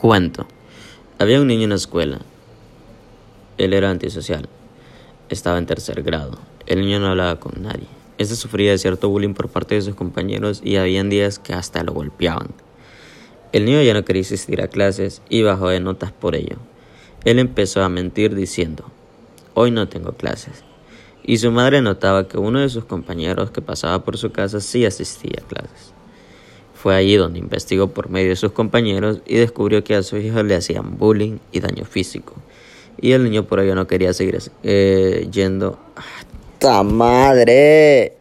Cuento. Había un niño en la escuela. Él era antisocial. Estaba en tercer grado. El niño no hablaba con nadie. Este sufría de cierto bullying por parte de sus compañeros y habían días que hasta lo golpeaban. El niño ya no quería asistir a clases y bajó de notas por ello. Él empezó a mentir diciendo, hoy no tengo clases. Y su madre notaba que uno de sus compañeros que pasaba por su casa sí asistía a clases. Fue allí donde investigó por medio de sus compañeros y descubrió que a su hijo le hacían bullying y daño físico. Y el niño por ello no quería seguir eh, yendo. ¡Hasta madre!